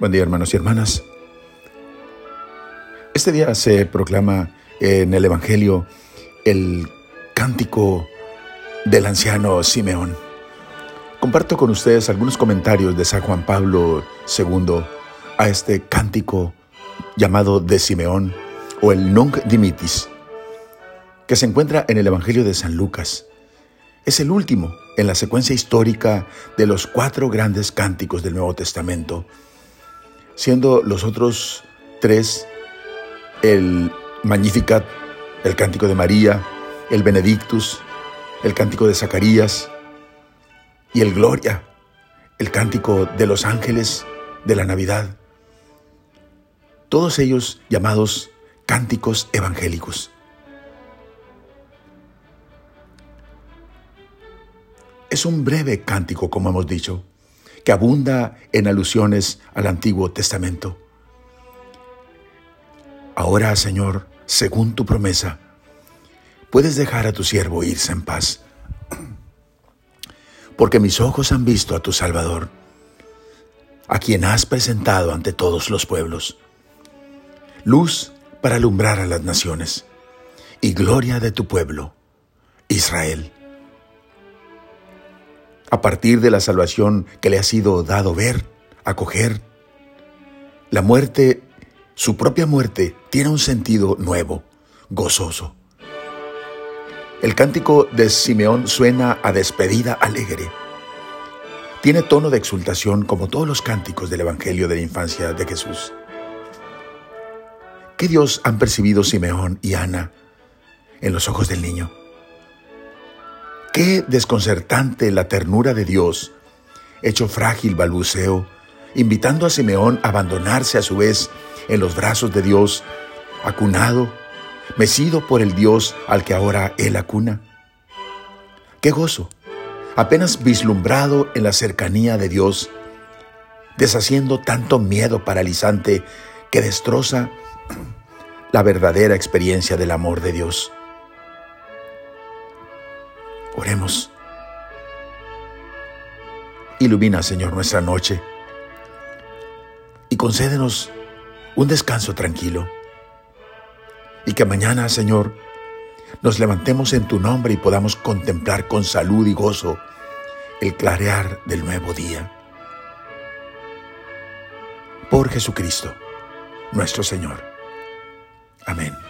Buen día hermanos y hermanas. Este día se proclama en el Evangelio el cántico del anciano Simeón. Comparto con ustedes algunos comentarios de San Juan Pablo II a este cántico llamado de Simeón o el Nunc Dimitis, que se encuentra en el Evangelio de San Lucas. Es el último en la secuencia histórica de los cuatro grandes cánticos del Nuevo Testamento siendo los otros tres el Magnificat, el Cántico de María, el Benedictus, el Cántico de Zacarías y el Gloria, el Cántico de los Ángeles de la Navidad. Todos ellos llamados cánticos evangélicos. Es un breve cántico, como hemos dicho, que abunda en alusiones al Antiguo Testamento. Ahora, Señor, según tu promesa, puedes dejar a tu siervo irse en paz, porque mis ojos han visto a tu Salvador, a quien has presentado ante todos los pueblos, luz para alumbrar a las naciones y gloria de tu pueblo, Israel a partir de la salvación que le ha sido dado ver, acoger. La muerte, su propia muerte, tiene un sentido nuevo, gozoso. El cántico de Simeón suena a despedida alegre. Tiene tono de exultación como todos los cánticos del Evangelio de la infancia de Jesús. ¿Qué Dios han percibido Simeón y Ana en los ojos del niño? Qué desconcertante la ternura de Dios, hecho frágil balbuceo, invitando a Simeón a abandonarse a su vez en los brazos de Dios, acunado, mecido por el Dios al que ahora él acuna. Qué gozo, apenas vislumbrado en la cercanía de Dios, deshaciendo tanto miedo paralizante que destroza la verdadera experiencia del amor de Dios. Oremos. Ilumina, Señor, nuestra noche y concédenos un descanso tranquilo. Y que mañana, Señor, nos levantemos en tu nombre y podamos contemplar con salud y gozo el clarear del nuevo día. Por Jesucristo, nuestro Señor. Amén.